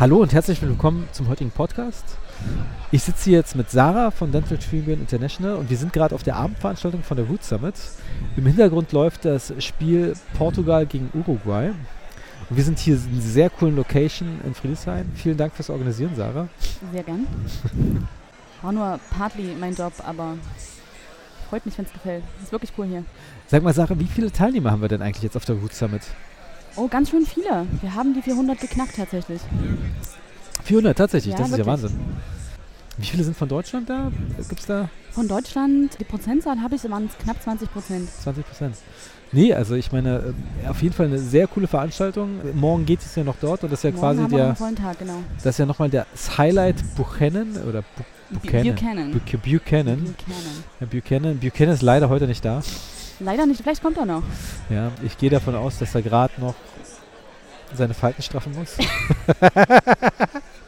Hallo und herzlich willkommen zum heutigen Podcast. Ich sitze hier jetzt mit Sarah von Dental Tribune International und wir sind gerade auf der Abendveranstaltung von der Root Summit. Im Hintergrund läuft das Spiel Portugal gegen Uruguay. Und wir sind hier in einer sehr coolen Location in Friedrichshain. Vielen Dank fürs Organisieren, Sarah. Sehr gern. War nur partly mein Job, aber freut mich, wenn es gefällt. Ist wirklich cool hier. Sag mal, Sarah, wie viele Teilnehmer haben wir denn eigentlich jetzt auf der Root Summit? Oh, ganz schön viele. Wir haben die 400 geknackt tatsächlich. 400 tatsächlich, Ja, das ist ja wirklich. Wahnsinn. Wie viele sind von Deutschland da? Gibt es da Von Deutschland, die Prozentzahl habe ich, waren knapp 20 Prozent. 20 Prozent? Nee, also ich meine, äh, auf jeden Fall eine sehr coole Veranstaltung. Morgen geht es ja noch dort und das ist ja Morgen quasi haben wir der, einen vollen Tag, genau. das ist ja nochmal das Highlight Buchanan oder Bu Bu- Buchanan. Buchanan. Bu Buchanan. Buchanan. Buchanan. Buchanan ist leider heute nicht da. Leider nicht, vielleicht kommt er noch. Ja, ich gehe davon aus, dass er gerade noch seine Falten straffen muss.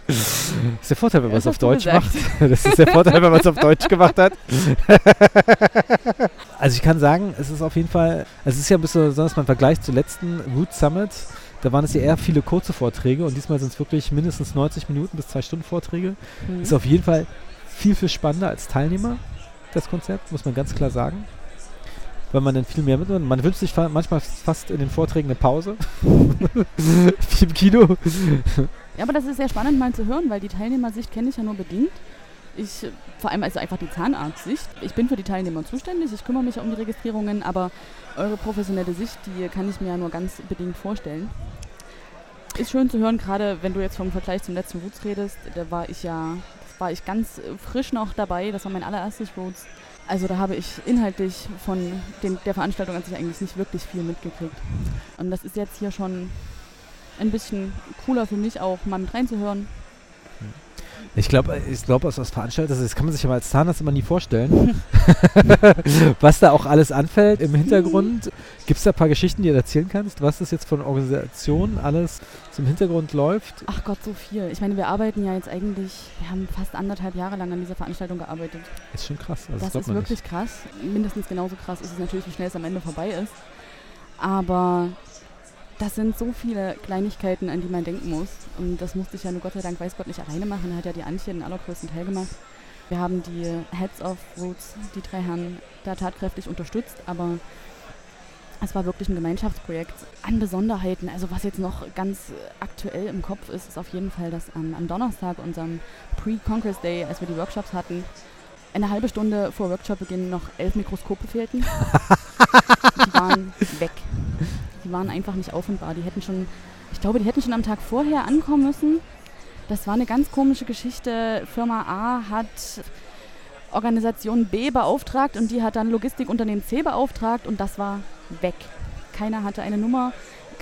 das ist der Vorteil, wenn man es auf Deutsch gesagt. macht. Das ist der Vorteil, wenn man es auf Deutsch gemacht hat. also ich kann sagen, es ist auf jeden Fall, also es ist ja ein bisschen besonders beim Vergleich zur letzten Root Summit. Da waren es ja eher viele kurze Vorträge und diesmal sind es wirklich mindestens 90 Minuten bis zwei Stunden Vorträge. Hm. Ist auf jeden Fall viel, viel spannender als Teilnehmer, das Konzept, muss man ganz klar sagen. Weil man dann viel mehr mitnimmt. Man wünscht sich fa manchmal fast in den Vorträgen eine Pause. Wie im Kino. Ja, aber das ist sehr spannend mal zu hören, weil die Teilnehmersicht kenne ich ja nur bedingt. Ich, vor allem also einfach die Zahnarztsicht. Ich bin für die Teilnehmer zuständig, ich kümmere mich ja um die Registrierungen, aber eure professionelle Sicht, die kann ich mir ja nur ganz bedingt vorstellen. Ist schön zu hören, gerade wenn du jetzt vom Vergleich zum letzten Roots redest, da war ich ja, das war ich ganz äh, frisch noch dabei, das war mein allererstes Roots. Also da habe ich inhaltlich von den, der Veranstaltung an sich eigentlich nicht wirklich viel mitgekriegt. Und das ist jetzt hier schon ein bisschen cooler für mich auch mal mit reinzuhören. Ich glaube, ich glaub, als als Veranstalter, das kann man sich ja mal als Zahnarzt immer nie vorstellen, was da auch alles anfällt im Hintergrund. Gibt es da ein paar Geschichten, die du erzählen kannst, was das jetzt von Organisationen alles zum Hintergrund läuft? Ach Gott, so viel. Ich meine, wir arbeiten ja jetzt eigentlich, wir haben fast anderthalb Jahre lang an dieser Veranstaltung gearbeitet. Ist schon krass. Also das glaubt ist man wirklich krass. Mindestens genauso krass ist es natürlich, wie schnell es am Ende vorbei ist. Aber das sind so viele Kleinigkeiten, an die man denken muss. Und das musste ich ja nur Gott sei Dank, weiß Gott, nicht alleine machen. Da hat ja die Antje den allergrößten Teil gemacht. Wir haben die Heads of Roots, die drei Herren, da tatkräftig unterstützt, aber es war wirklich ein Gemeinschaftsprojekt an Besonderheiten. Also was jetzt noch ganz aktuell im Kopf ist, ist auf jeden Fall, dass am, am Donnerstag, unserem Pre-Congress Day, als wir die Workshops hatten, eine halbe Stunde vor Workshopbeginn noch elf Mikroskope fehlten. die waren weg. Die waren einfach nicht auffindbar. Die hätten schon, ich glaube, die hätten schon am Tag vorher ankommen müssen. Das war eine ganz komische Geschichte. Firma A hat Organisation B beauftragt und die hat dann Logistikunternehmen C beauftragt und das war weg. Keiner hatte eine Nummer,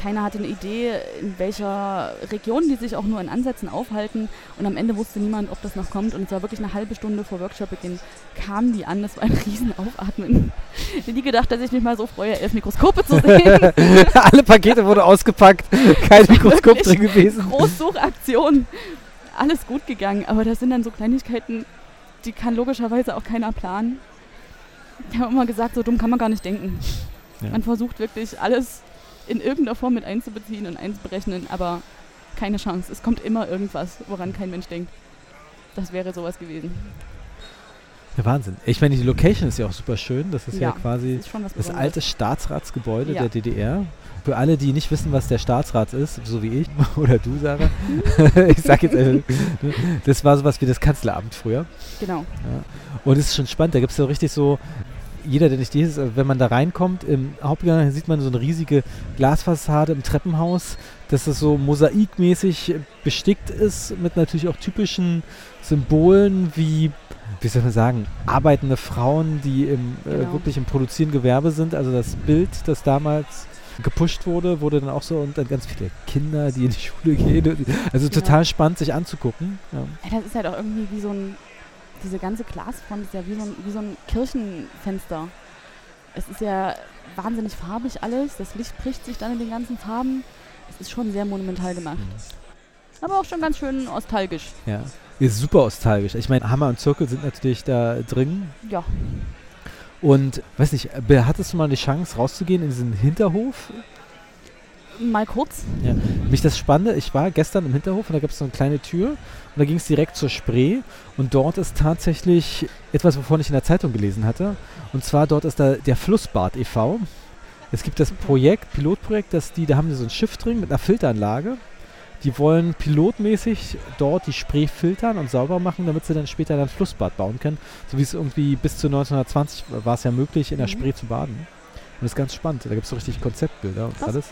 keiner hatte eine Idee, in welcher Region die sich auch nur in Ansätzen aufhalten und am Ende wusste niemand, ob das noch kommt und es war wirklich eine halbe Stunde vor Workshopbeginn kamen die an, das war ein riesen Aufatmen. Ich hätte nie gedacht, dass ich mich mal so freue, elf Mikroskope zu sehen. Alle Pakete wurden ausgepackt, kein Mikroskop drin gewesen. Großsuchaktion. Alles gut gegangen, aber das sind dann so Kleinigkeiten, die kann logischerweise auch keiner planen. Ich habe immer gesagt, so dumm kann man gar nicht denken. Ja. Man versucht wirklich alles in irgendeiner Form mit einzubeziehen und einzuberechnen, aber keine Chance. Es kommt immer irgendwas, woran kein Mensch denkt. Das wäre sowas gewesen. Ja, Wahnsinn. Ich meine, die Location ist ja auch super schön. Das ist ja, Ja, quasi Das ist das alte Staatsratsgebäude Ja. der DDR. Für alle, die nicht wissen, was der Staatsrat ist, so wie ich oder du, Sarah, ich sag jetzt, äh, das war sowas wie das Kanzleramt früher. Genau. Und es ist schon spannend, da gibt es so richtig so, jeder, der nicht dieses, äh, wenn man da reinkommt, im Hauptgang sieht man so eine riesige Glasfassade im Treppenhaus, dass das so mosaikmäßig bestickt ist, mit natürlich auch typischen Symbolen wie, wie soll man sagen, arbeitende Frauen, die im, äh, Genau. wirklich im produzierenden Gewerbe sind. Also das Bild, das damals gepusht wurde, wurde dann auch so und dann ganz viele Kinder, die in die Schule gehen. Also Genau. total spannend, sich anzugucken. Ja. Ja, das ist halt auch irgendwie wie so ein, diese ganze Glasfront ist ja wie so ein, wie so ein Kirchenfenster. Es ist ja wahnsinnig farbig alles, das Licht bricht sich dann in den ganzen Farben. Es ist schon sehr monumental gemacht. Aber auch schon ganz schön nostalgisch. Ja, ist super nostalgisch. Ich meine, Hammer und Zirkel sind natürlich da drin. Ja, Und, weiß nicht, hattest du mal die Chance rauszugehen in diesen Hinterhof Mal kurz. Ja. Mich das Spannende, ich war gestern im Hinterhof und da gab es so eine kleine Tür und da ging es direkt zur Spree und dort ist tatsächlich etwas, wovon ich in der Zeitung gelesen hatte. Und zwar dort ist da der Flussbad e.V. Es gibt das Projekt, Pilotprojekt, dass die, da haben sie so ein Schiff drin mit einer Filteranlage. Die wollen pilotmäßig dort die Spree filtern und sauber machen, damit sie dann später ein Flussbad bauen können. So wie es irgendwie bis zu 1920 war es ja möglich, in der Mhm. Spree zu baden. Und das ist ganz spannend. Da gibt es so richtig Konzeptbilder und Krass. alles.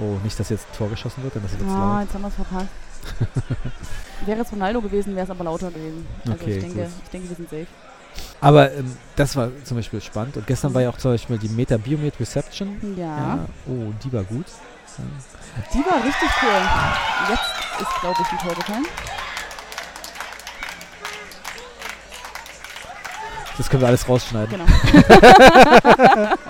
Oh, nicht, dass jetzt ein Tor geschossen wird, dann ist es jetzt Ah, laut. jetzt haben wir es verpasst. wäre es Ronaldo gewesen, wäre es aber lauter gewesen. Also Okay, ich, denke, gut. ich denke, wir sind safe. Aber ähm, das war zum Beispiel spannend. Und gestern war ja auch zum Beispiel die Meta Biomed Reception. Ja. Oh, die war gut. Ja. Die war richtig cool. Jetzt ist, glaube ich, ein Tor gefallen. Das können wir alles rausschneiden. Genau.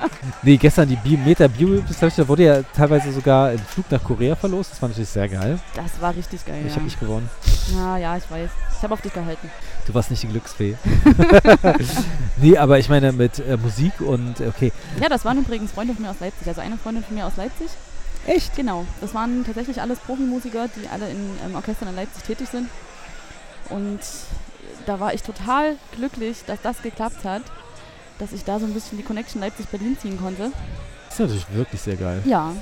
Nee, gestern die Bi Meta Reception, da wurde ja teilweise sogar ein Flug nach Korea verlost. Das war natürlich sehr geil. Das war richtig geil. Ich ja. habe nicht gewonnen. ja, ja, ich weiß. Ich habe auf dich gehalten. Du warst nicht die Glücksfee. nee, aber ich meine mit äh, Musik und äh, okay. Ja, das waren übrigens Freunde von mir aus Leipzig. Also eine Freundin von mir aus Leipzig. Echt? Genau. Das waren tatsächlich alles Profimusiker, die alle in ähm, Orchestern in Leipzig tätig sind. Und da war ich total glücklich, dass das geklappt hat. Dass ich da so ein bisschen die Connection Leipzig-Berlin ziehen konnte. Das ist natürlich wirklich sehr geil. Ja,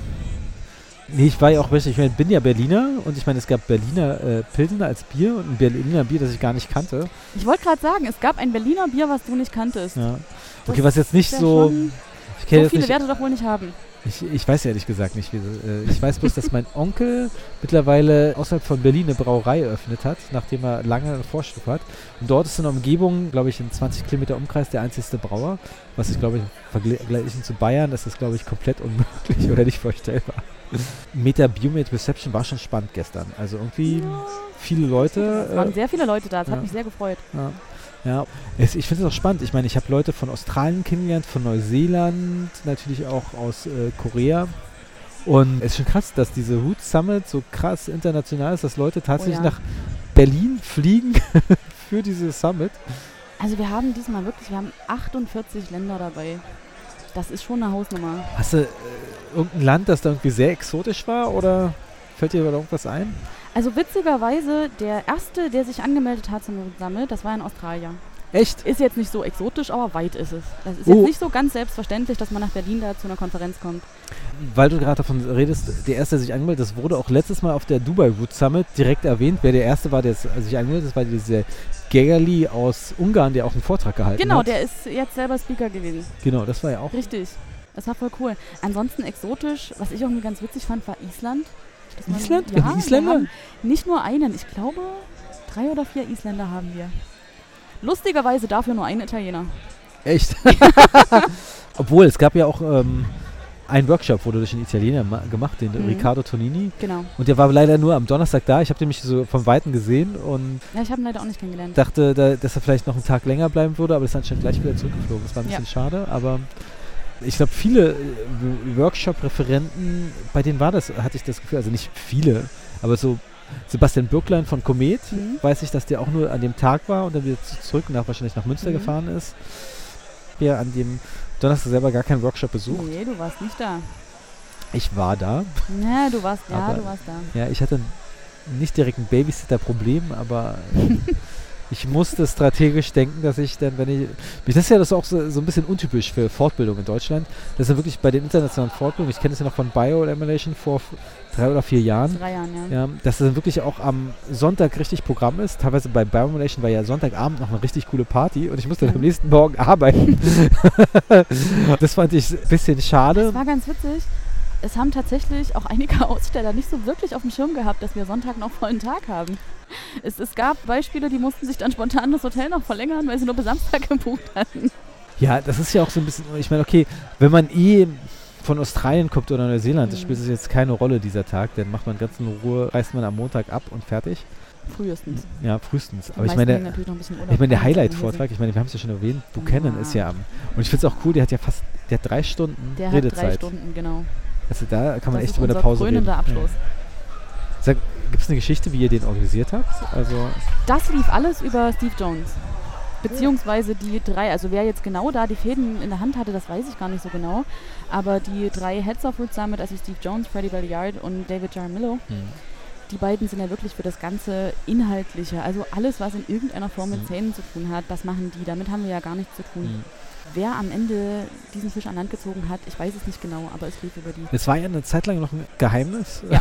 Nee, ich war ja auch wirklich, ich meine, bin ja Berliner und ich meine, es gab Berliner äh, Pilsener als Bier und ein Berliner Bier, das ich gar nicht kannte. ich wollte gerade sagen, es gab ein Berliner Bier, was du nicht kanntest. Ja. Das Okay, was jetzt nicht so. Ich, So viele nicht, Werte doch wohl nicht haben. Ich, ich weiß ehrlich gesagt nicht, wie. Äh, ich weiß bloß, dass mein Onkel mittlerweile außerhalb von Berlin eine Brauerei eröffnet hat, nachdem er lange einen Vorschub hat. Und dort ist in der Umgebung, glaube ich, in 20 Kilometer Umkreis der einzigste Brauer. Was ich, glaube ich, vergleichen zu Bayern ist das, glaube ich, komplett unmöglich oder nicht vorstellbar. Meta Biomed Reception war schon spannend gestern. Also irgendwie viele Leute. Es waren äh, sehr viele Leute da, das ja. hat mich sehr gefreut. Ja, ja. Es, ich finde es auch spannend. Ich meine, ich habe Leute von Australien kennengelernt, von Neuseeland, natürlich auch aus äh, Korea. Und es ist schon krass, dass diese Root Summit so krass international ist, dass Leute tatsächlich Oh ja. nach Berlin fliegen für diese Summit. Also wir haben diesmal wirklich, wir haben 48 Länder dabei. Das ist schon eine Hausnummer. Hast du äh, irgendein Land, das da irgendwie sehr exotisch war oder fällt dir da irgendwas ein? Also witzigerweise, der erste, der sich angemeldet hat zum Summit, das war ein Australier. Echt? Ist jetzt nicht so exotisch, aber weit ist es. Das ist Oh. jetzt nicht so ganz selbstverständlich, dass man nach Berlin da zu einer Konferenz kommt. Weil du gerade davon redest, der erste, der sich angemeldet hat, das wurde auch letztes Mal auf der Dubai Root Summit direkt erwähnt. Wer der erste war, der sich angemeldet hat, das war diese Gegali aus Ungarn, der auch einen Vortrag gehalten Genau, hat. der ist jetzt selber Speaker gewesen. Genau, das war ja auch. Richtig. Das war voll cool. Ansonsten exotisch, was ich irgendwie ganz witzig fand, war Island. Man- Island? Ja, Ja, wir Isländer? haben Nicht nur einen, ich glaube, drei oder vier Isländer haben wir. Lustigerweise dafür nur ein Italiener. Echt? Obwohl, es gab ja auch ähm, einen Workshop, wurde durch einen Italiener ma- gemacht, den Mhm. Riccardo Tonini. Genau. Und der war leider nur am Donnerstag da. Ich habe den mich so vom Weiten gesehen und Ja, ich habe ihn leider auch nicht kennengelernt. dachte, da, dass er vielleicht noch einen Tag länger bleiben würde, aber ist anscheinend gleich wieder zurückgeflogen. Das war ein Ja. bisschen schade, aber ich glaube, viele äh, Workshop-Referenten, bei denen war das, hatte ich das Gefühl, also nicht viele, aber so Sebastian Bürklein von Komet, Mhm. weiß ich, dass der auch nur an dem Tag war und dann wieder zu- zurück nach wahrscheinlich nach Münster Mhm. gefahren ist. Ja, an dem Donnerstag selber gar keinen Workshop besucht. Nee, du warst nicht da. Ich war da. Ja, du warst, ja, Aber- du warst da. Ja, ich hatte nicht direkt ein Babysitter-Problem, aber ich musste strategisch denken, dass ich dann, wenn ich. Das ist ja das auch so, so ein bisschen untypisch für Fortbildung in Deutschland. Das ist ja wirklich bei den internationalen Fortbildungen, ich kenne das ja noch von Bio-Emulation vor drei oder vier Jahren. Drei Jahren, ja. Ja, dass das dann wirklich auch am Sonntag richtig Programm ist. Teilweise bei Bioemulation war ja Sonntagabend noch eine richtig coole Party und ich musste dann am nächsten Morgen arbeiten. das fand ich ein bisschen schade. Das war ganz witzig. Es haben tatsächlich auch einige Aussteller nicht so wirklich auf dem Schirm gehabt, dass wir Sonntag noch vollen Tag haben. Es, es gab Beispiele, die mussten sich dann spontan das Hotel noch verlängern, weil sie nur bis Samstag gebucht hatten. Ja, das ist ja auch so ein bisschen, ich meine, okay, wenn man eh von Australien kommt oder Neuseeland, das Mhm. spielt es jetzt keine Rolle dieser Tag, dann macht man ganz in Ruhe, reist man am Montag ab und fertig. Frühestens. Ja, frühestens. Die Aber ich meine, Urlaub ich meine, der Highlight-Vortrag, ich meine, wir haben es ja schon erwähnt, Buchanan Ja. ist ja am. Und ich finde es auch cool, der hat ja fast, der hat drei Stunden. Der hat Redezeit. drei Stunden, genau. Also da kann man das echt über eine Pause reden. Abschluss. Ja. Gibt es eine Geschichte, wie ihr den organisiert habt? Also, Das lief alles über Steve Jones. Beziehungsweise die drei, also wer jetzt genau da die Fäden in der Hand hatte, das weiß ich gar nicht so genau. Aber die drei Heads of Root Summit, also Steve Jones, Freddie Belliard und David Jaramillo, Hm. Die beiden sind ja wirklich für das ganze Inhaltliche, also alles, was in irgendeiner Form mit Mhm. Zähnen zu tun hat, das machen die. Damit haben wir ja gar nichts zu tun. Hm. Wer am Ende diesen Fisch an Land gezogen hat, ich weiß es nicht genau, aber es lief über die. Es war ja eine Zeit lang noch ein Geheimnis. Ja.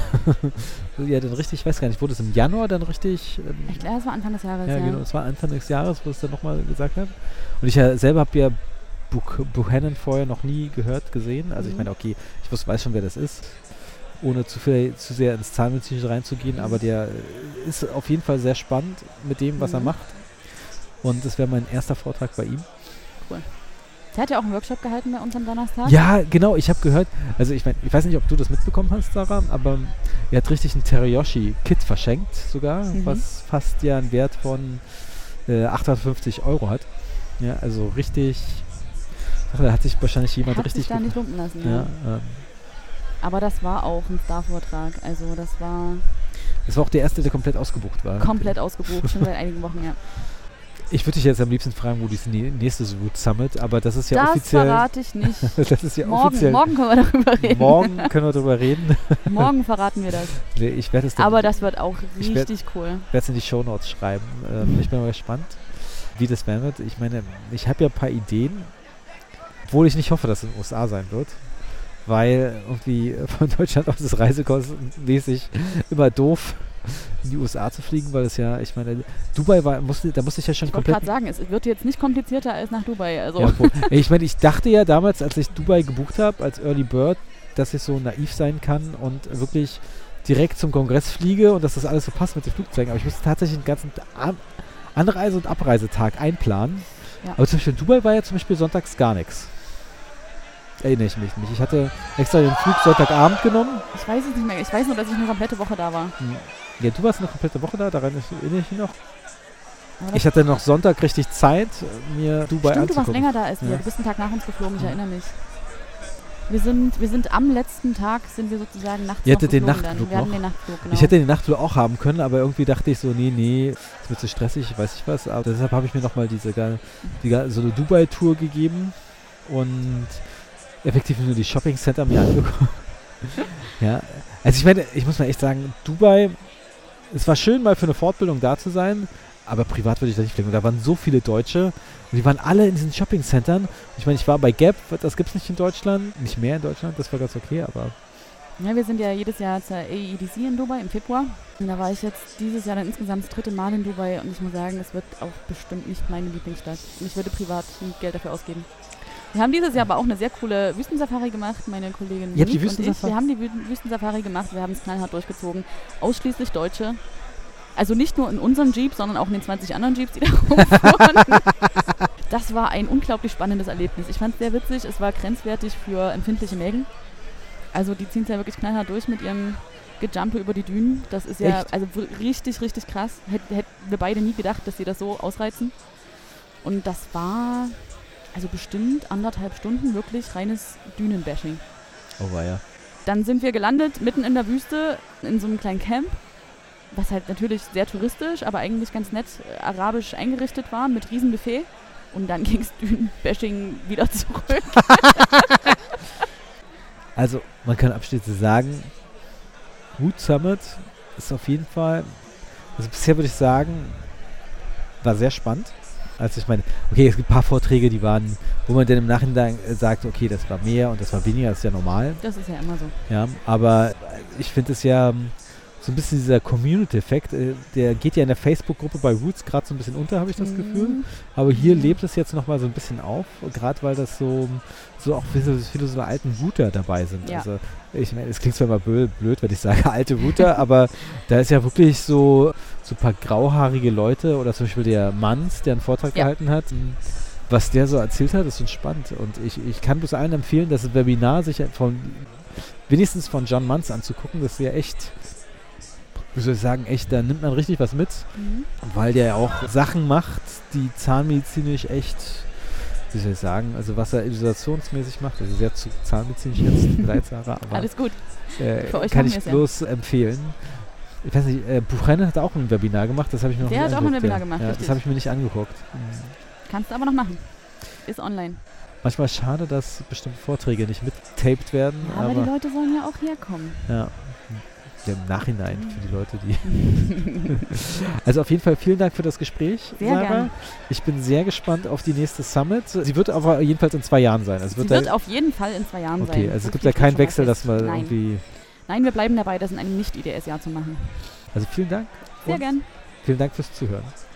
ja, dann richtig, ich weiß gar nicht, wurde es im Januar dann richtig. Ähm, Ich glaube, es war Anfang des Jahres. ja, Ja, genau, es war Anfang des Jahres, wo es dann nochmal gesagt hat. Und ich ja selber habe ja Buch- Buchanan vorher noch nie gehört, gesehen. Also ich Mhm. meine, okay, ich wusste, weiß schon, wer das ist. Ohne zu, viel, zu sehr ins Zahnmedizinische reinzugehen, aber der ist auf jeden Fall sehr spannend mit dem, was er Mhm. macht. Und das wäre mein erster Vortrag bei ihm. Der hat ja auch einen Workshop gehalten bei uns am Donnerstag. Ja, genau, ich habe gehört, also ich meine, ich weiß nicht, ob du das mitbekommen hast, Sarah, aber er hat richtig ein Teriyoschi-Kit verschenkt sogar, Mhm. was fast ja einen Wert von äh, 850 Euro hat. Ja, also richtig, da hat sich wahrscheinlich jemand hat richtig sich da nicht lumpen lassen. ja, Ja. ähm, Aber das war auch ein Star-Vortrag. Also das war das war auch der erste, der komplett ausgebucht war. komplett ausgebucht, schon seit einigen Wochen, ja. Ich würde dich jetzt am liebsten fragen, wo dieses nä- nächste Root Summit, aber das ist ja das offiziell. verrate ich nicht. das ist ja morgen, offiziell. morgen können wir darüber reden. Morgen können wir darüber reden. Morgen verraten wir das. Nee, ich werde es dann Aber das wird auch Ich werd- richtig cool. werde es in die Shownotes schreiben. Ähm, ich bin mal gespannt, wie das werden wird. Ich meine, ich habe ja ein paar Ideen, obwohl ich nicht hoffe, dass es in den USA sein wird. Weil irgendwie von Deutschland aus ist reisekostenmäßig immer doof, in die USA zu fliegen, weil es ja, ich meine, Dubai war, musste, da musste ich ja schon Ich wollte komplett. gerade sagen, es wird jetzt nicht komplizierter als nach Dubai. Also Ja, ich meine, ich dachte ja damals, als ich Dubai gebucht habe, als Early Bird, dass ich so naiv sein kann und wirklich direkt zum Kongress fliege und dass das alles so passt mit den Flugzeugen. Aber ich musste tatsächlich den ganzen An- Anreise- und Abreisetag einplanen. Ja. Aber zum Beispiel in Dubai war ja zum Beispiel sonntags gar nichts. Erinnere ich mich nicht. Ich hatte extra den Flug Sonntagabend genommen. ich weiß es nicht mehr. Ich weiß nur, dass ich eine komplette Woche da war. Ja, du warst eine komplette Woche da, daran erinnere ich mich noch. Ich hatte noch Sonntag richtig Zeit, mir Dubai Stimmt, du warst anzugucken. länger da als wir. Ja. Du bist einen Tag nach uns geflogen, ich Ja. erinnere mich. Wir sind, wir sind am letzten Tag, sind wir sozusagen nachts Ihr noch hattet den Nachtflug dann. Wir hatten noch? den Nachtflug, genau. Ich hätte den Nachtflug auch haben können, aber irgendwie dachte ich so, nee, nee, es wird zu stressig, weiß ich was. Aber deshalb habe ich mir nochmal diese die, so eine Dubai-Tour gegeben und effektiv nur die Shopping-Center mir angeguckt. ja, also ich meine, ich muss mal echt sagen, Dubai, es war schön mal für eine Fortbildung da zu sein, aber privat würde ich da nicht fliegen. Und da waren so viele Deutsche und die waren alle in diesen Shopping-Centern. Ich meine, ich war bei Gap, das gibt es nicht in Deutschland, nicht mehr in Deutschland, das war ganz okay, aber Ja, wir sind ja jedes Jahr zur AEDC in Dubai im Februar. Und da war ich jetzt dieses Jahr dann insgesamt das dritte Mal in Dubai und ich muss sagen, es wird auch bestimmt nicht meine Lieblingsstadt. Und ich würde privat Geld dafür ausgeben. Wir haben dieses Jahr aber auch eine sehr coole Wüstensafari gemacht, meine Kollegin Ihr die Monique und ich. Wüstensafari? Wir haben die Wü- Wüstensafari gemacht, wir haben es knallhart durchgezogen. Ausschließlich Deutsche. Also nicht nur in unserem Jeep, sondern auch in den 20 anderen Jeeps, die da rumfuhren. das war ein unglaublich spannendes Erlebnis. Ich fand es sehr witzig, es war grenzwertig für empfindliche Mägen. Also die ziehen es ja wirklich knallhart durch mit ihrem Gejumpe über die Dünen. Das ist ja Echt? also richtig, richtig krass. Hätten hätt wir beide nie gedacht, dass sie das so ausreizen. Und das war also bestimmt anderthalb Stunden wirklich reines Dünenbashing. oh war ja. Dann sind wir gelandet mitten in der Wüste in so einem kleinen Camp, was halt natürlich sehr touristisch, aber eigentlich ganz nett äh, arabisch eingerichtet war mit Riesenbuffet. Und dann ging es Dünenbashing wieder zurück. Also, man kann abschließend sagen, Root Summit ist auf jeden Fall, also bisher würde ich sagen, war sehr spannend. Also ich meine, okay, es gibt ein paar Vorträge, die waren, wo man dann im Nachhinein äh, sagt, okay, das war mehr und das war weniger, das ist ja normal. Das ist ja immer so. Ja, aber ich finde es ja so ein bisschen dieser Community-Effekt, äh, der geht ja in der Facebook-Gruppe bei Roots gerade so ein bisschen unter, habe ich das Gefühl. Mhm. Aber hier Mhm. lebt es jetzt nochmal so ein bisschen auf, gerade weil das so, so auch viele, viele so alten Router dabei sind. Ja. Also ich meine, es klingt zwar immer blöd, blöd, wenn ich sage alte Router, aber da ist ja wirklich so, so ein paar grauhaarige Leute oder zum Beispiel der Manns, der einen Vortrag Ja. gehalten hat. Was der so erzählt hat, ist schon spannend. Und ich, ich kann bloß allen empfehlen, das Webinar sich von wenigstens von John Manns anzugucken. Das ist ja echt, wie soll ich sagen, echt, da nimmt man richtig was mit Mhm. weil der ja auch Sachen macht, die zahnmedizinisch echt, wie soll ich sagen, also was er isolationsmäßig macht, also sehr zu zahnmedizinisch jetzt, vielleicht Sarah, aber Alles gut. äh, für euch kann ich es ja. bloß empfehlen. Ich weiß nicht, äh, Buchanan hat auch ein Webinar gemacht, das habe ich mir noch Der nicht hat auch ein angeguckt, Webinar ja. gemacht, ja, Das habe ich mir nicht angeguckt. Kannst du aber noch machen. Ist online. Manchmal schade, dass bestimmte Vorträge nicht mittaped werden. Aber, aber die Leute sollen ja auch herkommen. ja. Ja, Im Nachhinein für die Leute, die. also auf jeden Fall vielen Dank für das Gespräch, Sehr Sarah. gern. Ich bin sehr gespannt auf die nächste Summit. Sie wird aber jedenfalls in zwei Jahren sein. Also Sie wird wird da, auf jeden Fall in zwei Jahren sein. okay, also So es gibt ja keinen Wechsel, dass man Nein. irgendwie. Nein, wir bleiben dabei, das in einem Nicht-IDS-Jahr zu machen. Also vielen Dank. Sehr gern. Vielen Dank fürs Zuhören.